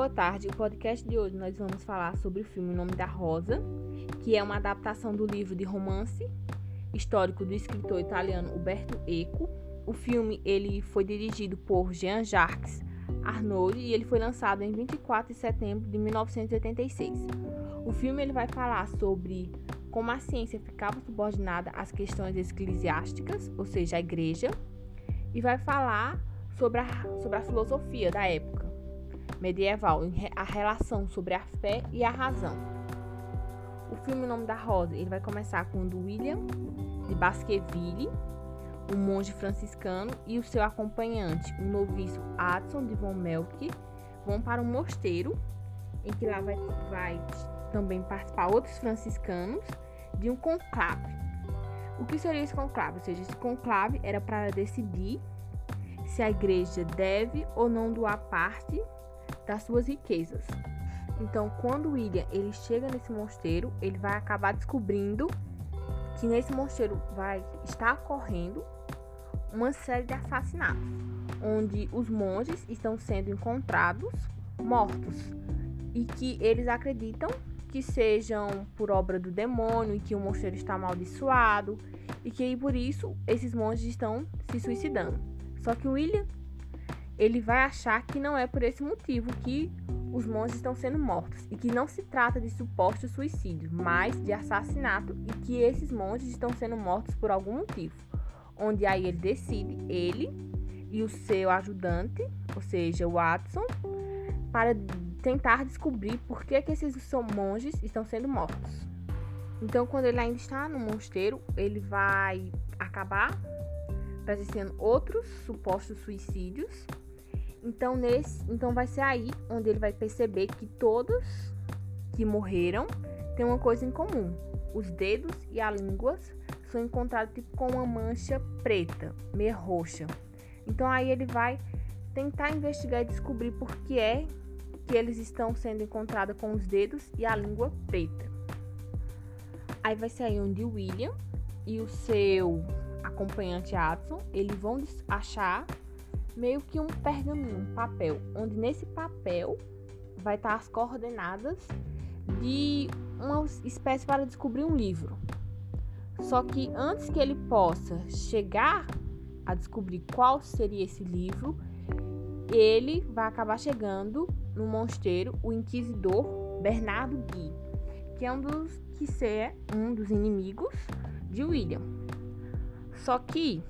Boa tarde. O podcast de hoje nós vamos falar sobre o filme O Nome da Rosa, que é uma adaptação do livro de romance histórico do escritor italiano Umberto Eco. O filme ele foi dirigido por Jean-Jacques Arnaud e ele foi lançado em 24 de setembro de 1986. O filme ele vai falar sobre como a ciência ficava subordinada às questões eclesiásticas, ou seja, a igreja, e vai falar sobre a, sobre a filosofia da época medieval, a relação sobre a fé e a razão. O filme O Nome da Rosa, ele vai começar quando William de Baskerville, um monge franciscano, e o seu acompanhante, o noviço Adson de Von Melk, vão para um mosteiro, em que lá vai, vai também participar outros franciscanos de um conclave. O que seria esse conclave? Ou seja, esse conclave era para decidir se a igreja deve ou não doar parte das suas riquezas. Então, quando William ele chega nesse mosteiro, ele vai acabar descobrindo que nesse mosteiro vai estar ocorrendo uma série de assassinatos, onde os monges estão sendo encontrados mortos e que eles acreditam que sejam por obra do demônio e que o mosteiro está amaldiçoado e que por isso esses monges estão se suicidando. Só que William ele vai achar que não é por esse motivo que os monges estão sendo mortos e que não se trata de suposto suicídio, mas de assassinato e que esses monges estão sendo mortos por algum motivo. Onde aí ele decide, ele e o seu ajudante, ou seja, o Watson, para tentar descobrir por que, que esses monges estão sendo mortos. Então, quando ele ainda está no mosteiro, ele vai acabar presenciando outros supostos suicídios então, nesse, então vai ser aí onde ele vai perceber que todos que morreram têm uma coisa em comum. Os dedos e a língua são encontrados tipo, com uma mancha preta, meio roxa. Então aí ele vai tentar investigar e descobrir por que é que eles estão sendo encontrados com os dedos e a língua preta. Aí vai ser aí onde William e o seu acompanhante Adson, eles vão achar meio que um pergaminho, um papel, onde nesse papel vai estar as coordenadas de uma espécie para descobrir um livro. Só que antes que ele possa chegar a descobrir qual seria esse livro, ele vai acabar chegando no mosteiro o inquisidor Bernardo Gui, que é um dos que é um dos inimigos de William. Só que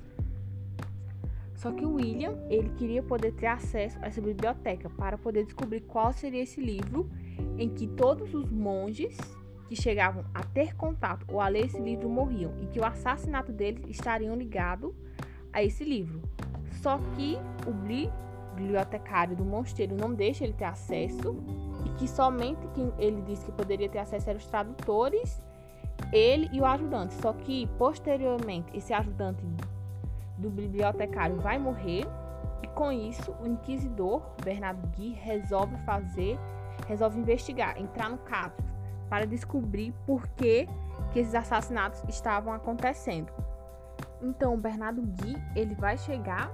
só que William, ele queria poder ter acesso a essa biblioteca para poder descobrir qual seria esse livro em que todos os monges que chegavam a ter contato ou a ler esse livro morriam e que o assassinato deles estariam ligado a esse livro. Só que o bibliotecário do mosteiro não deixa ele ter acesso e que somente quem ele disse que poderia ter acesso eram os tradutores, ele e o ajudante. Só que posteriormente esse ajudante do bibliotecário vai morrer e com isso o inquisidor Bernardo Gui resolve fazer, resolve investigar, entrar no caso para descobrir por que, que esses assassinatos estavam acontecendo. Então, Bernardo Gui, ele vai chegar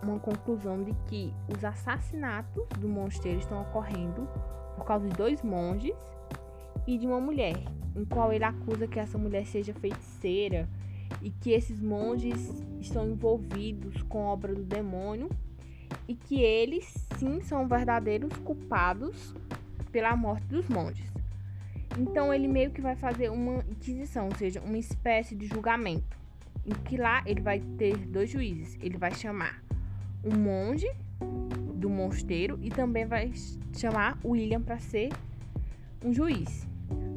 a uma conclusão de que os assassinatos do mosteiro estão ocorrendo por causa de dois monges e de uma mulher, em qual ele acusa que essa mulher seja feiticeira, e que esses monges estão envolvidos com a obra do demônio e que eles sim são verdadeiros culpados pela morte dos monges. Então ele meio que vai fazer uma inquisição, ou seja, uma espécie de julgamento, em que lá ele vai ter dois juízes. Ele vai chamar um monge do mosteiro e também vai chamar William para ser um juiz.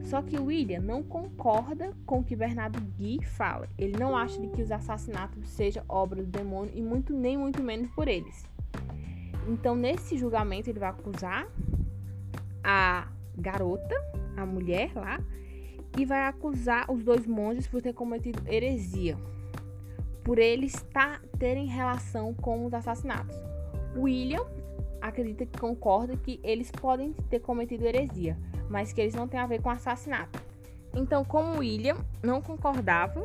Só que William não concorda com o que Bernardo Gui fala. Ele não acha de que os assassinatos sejam obra do demônio e muito nem muito menos por eles. Então, nesse julgamento, ele vai acusar a garota, a mulher lá, e vai acusar os dois monges por ter cometido heresia, por eles tá, terem relação com os assassinatos. William acredita que concorda que eles podem ter cometido heresia, mas que eles não têm a ver com assassinato. Então, como William não concordava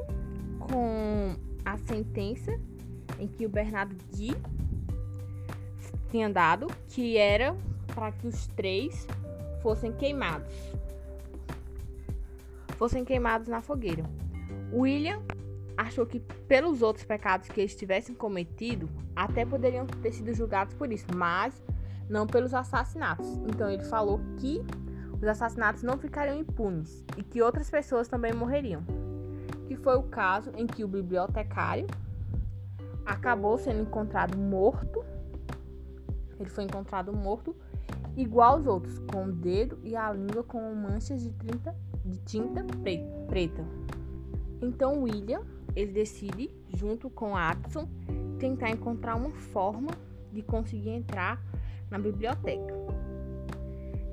com a sentença em que o Bernardo Gui tinha dado, que era para que os três fossem queimados. Fossem queimados na fogueira. William achou que pelos outros pecados que eles tivessem cometido, até poderiam ter sido julgados por isso, mas não pelos assassinatos. Então ele falou que os assassinatos não ficariam impunes e que outras pessoas também morreriam. Que foi o caso em que o bibliotecário acabou sendo encontrado morto. Ele foi encontrado morto igual aos outros, com o dedo e a língua com manchas de, 30, de tinta preta. Então William, ele decide, junto com Adson, tentar encontrar uma forma de conseguir entrar na biblioteca.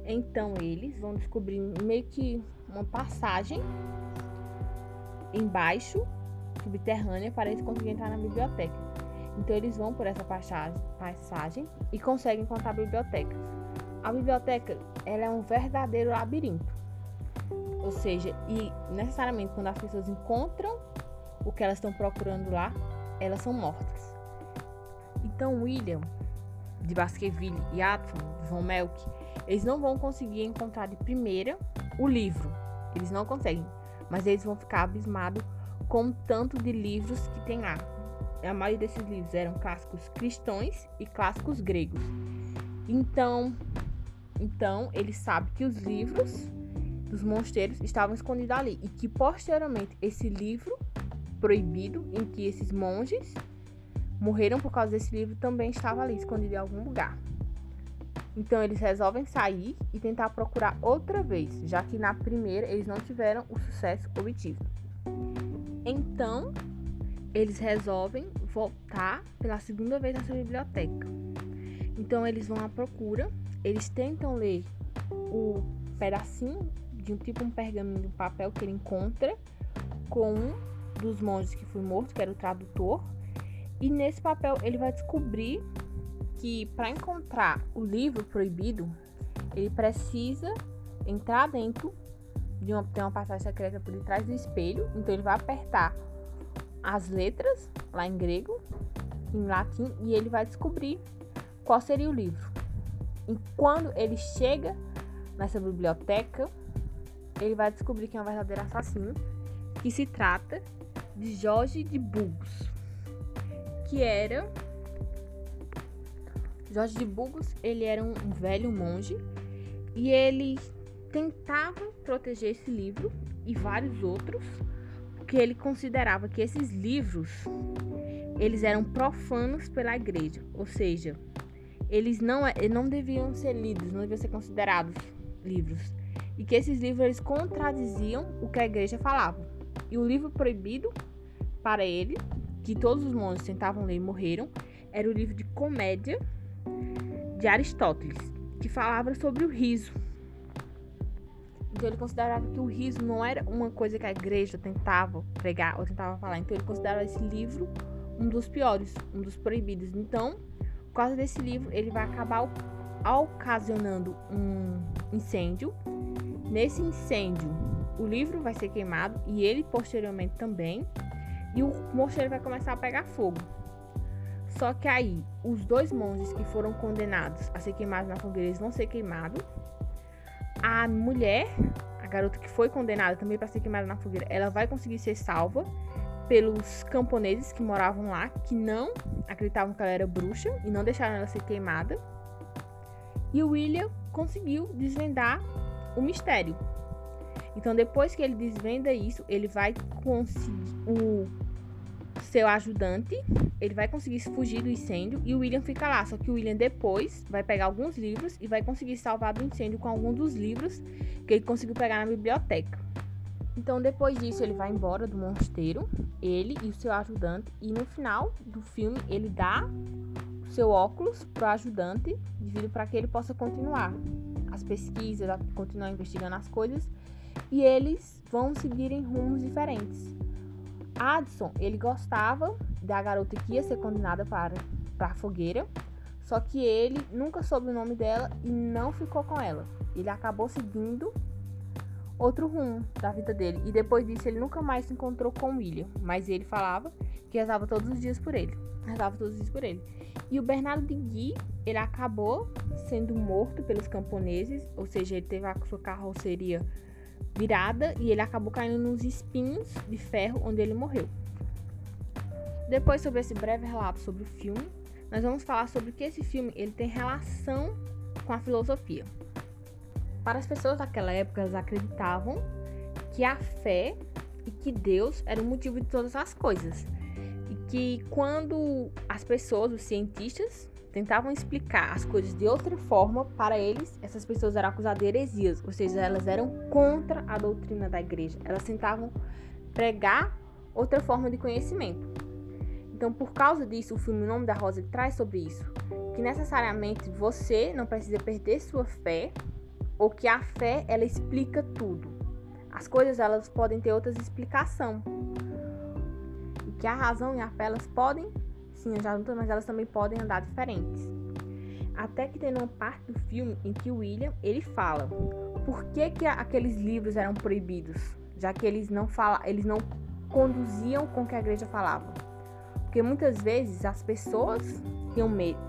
Então eles vão descobrir meio que uma passagem embaixo, subterrânea, para eles conseguirem entrar na biblioteca. Então eles vão por essa passagem e conseguem encontrar a biblioteca. A biblioteca ela é um verdadeiro labirinto. Ou seja, e necessariamente quando as pessoas encontram o que elas estão procurando lá, elas são mortas. Então William de Baskerville e Atson, de Von Melk, eles não vão conseguir encontrar de primeira o livro. Eles não conseguem, mas eles vão ficar abismados com o tanto de livros que tem lá. A maioria desses livros eram clássicos cristãos e clássicos gregos. Então, então ele sabe que os livros dos mosteiros estavam escondidos ali e que posteriormente esse livro proibido em que esses monges morreram por causa desse livro também estava ali escondido em algum lugar. Então eles resolvem sair e tentar procurar outra vez, já que na primeira eles não tiveram o sucesso obtido. Então eles resolvem voltar pela segunda vez nessa biblioteca. Então eles vão à procura, eles tentam ler o pedacinho de um tipo um pergaminho de um papel que ele encontra com um dos monges que foi morto, que era o tradutor, e nesse papel ele vai descobrir que para encontrar o livro proibido, ele precisa entrar dentro de uma, tem uma passagem secreta por detrás do espelho, então ele vai apertar as letras lá em grego, em latim, e ele vai descobrir qual seria o livro. E quando ele chega nessa biblioteca, ele vai descobrir que é um verdadeiro assassino, que se trata de Jorge de Burgos que era Jorge de Burgos, ele era um velho monge e ele tentava proteger esse livro e vários outros, porque ele considerava que esses livros eles eram profanos pela igreja, ou seja, eles não, não deviam ser lidos, não deviam ser considerados livros, e que esses livros eles contradiziam o que a igreja falava. E o livro proibido para ele que todos os monges tentavam ler e morreram, era o livro de comédia de Aristóteles, que falava sobre o riso. Então ele considerava que o riso não era uma coisa que a igreja tentava pregar ou tentava falar. Então ele considerava esse livro um dos piores, um dos proibidos. Então, por causa desse livro, ele vai acabar ocasionando um incêndio. Nesse incêndio, o livro vai ser queimado e ele posteriormente também e o mosteiro vai começar a pegar fogo. Só que aí, os dois monges que foram condenados a ser queimados na fogueira, eles vão ser queimados. A mulher, a garota que foi condenada também para ser queimada na fogueira, ela vai conseguir ser salva pelos camponeses que moravam lá, que não acreditavam que ela era bruxa e não deixaram ela ser queimada. E o William conseguiu desvendar o mistério. Então, depois que ele desvenda isso, ele vai conseguir. O seu ajudante, ele vai conseguir fugir do incêndio e o William fica lá. Só que o William depois vai pegar alguns livros e vai conseguir salvar do incêndio com alguns dos livros que ele conseguiu pegar na biblioteca. Então, depois disso, ele vai embora do mosteiro, ele e o seu ajudante, e no final do filme, ele dá o seu óculos pro ajudante, devido para que ele possa continuar as pesquisas, continuar investigando as coisas e eles vão seguir em rumos diferentes. Addison, ele gostava da garota que ia ser condenada para, para a fogueira, só que ele nunca soube o nome dela e não ficou com ela. Ele acabou seguindo outro rumo da vida dele. E depois disso ele nunca mais se encontrou com William, mas ele falava que rezava todos os dias por ele. Rezava todos os dias por ele. E o Bernardo de Gui, ele acabou sendo morto pelos camponeses, ou seja, ele teve a sua carroceria virada e ele acabou caindo nos espinhos de ferro onde ele morreu. Depois sobre esse breve relato sobre o filme, nós vamos falar sobre que esse filme ele tem relação com a filosofia. Para as pessoas daquela época, elas acreditavam que a fé e que Deus era o motivo de todas as coisas. E que quando as pessoas, os cientistas, tentavam explicar as coisas de outra forma, para eles, essas pessoas eram acusadas de heresias, ou seja, elas eram contra a doutrina da igreja. Elas tentavam pregar outra forma de conhecimento. Então, por causa disso, o filme O Nome da Rosa traz sobre isso, que necessariamente você não precisa perder sua fé, ou que a fé ela explica tudo. As coisas elas podem ter outras explicações. E que a razão e a fé elas podem andar juntas, mas elas também podem andar diferentes. Até que tem uma parte do filme em que o William ele fala por que, que aqueles livros eram proibidos, já que eles não fala, eles não conduziam com o que a igreja falava. Porque muitas vezes as pessoas tinham medo.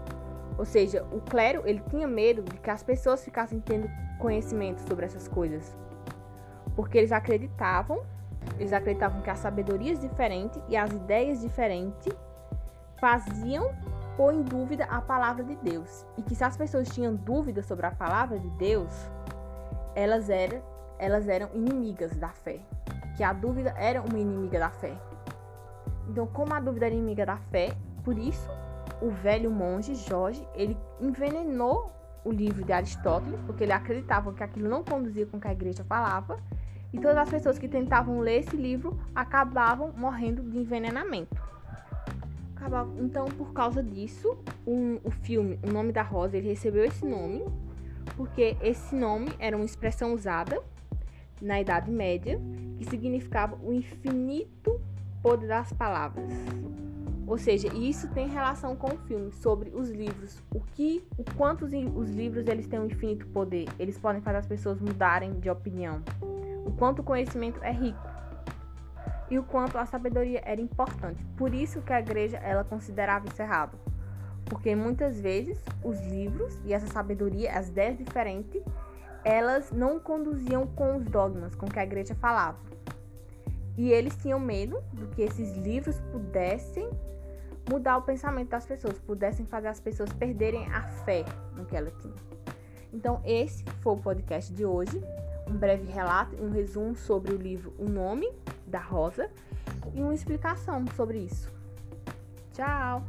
Ou seja, o clero, ele tinha medo de que as pessoas ficassem tendo conhecimento sobre essas coisas. Porque eles acreditavam, eles acreditavam que as sabedorias diferentes e as ideias diferentes faziam pôr em dúvida a palavra de Deus. E que se as pessoas tinham dúvidas sobre a palavra de Deus, elas eram, elas eram inimigas da fé. Que a dúvida era uma inimiga da fé. Então, como a dúvida era inimiga da fé, por isso o velho monge Jorge, ele envenenou o livro de Aristóteles, porque ele acreditava que aquilo não conduzia com o que a igreja falava, e todas as pessoas que tentavam ler esse livro acabavam morrendo de envenenamento. Então, por causa disso, um, o filme O Nome da Rosa ele recebeu esse nome, porque esse nome era uma expressão usada na Idade Média que significava o infinito poder das palavras. Ou seja, isso tem relação com o filme sobre os livros, o que, o quanto os, os livros eles têm um infinito poder, eles podem fazer as pessoas mudarem de opinião, o quanto o conhecimento é rico e o quanto a sabedoria era importante. Por isso que a igreja ela considerava isso errado, porque muitas vezes os livros e essa sabedoria, as ideias diferentes, elas não conduziam com os dogmas com que a igreja falava. E eles tinham medo do que esses livros pudessem mudar o pensamento das pessoas, pudessem fazer as pessoas perderem a fé no que ela tinha. Então, esse foi o podcast de hoje. Um breve relato um resumo sobre o livro O Nome da rosa e uma explicação sobre isso. Tchau!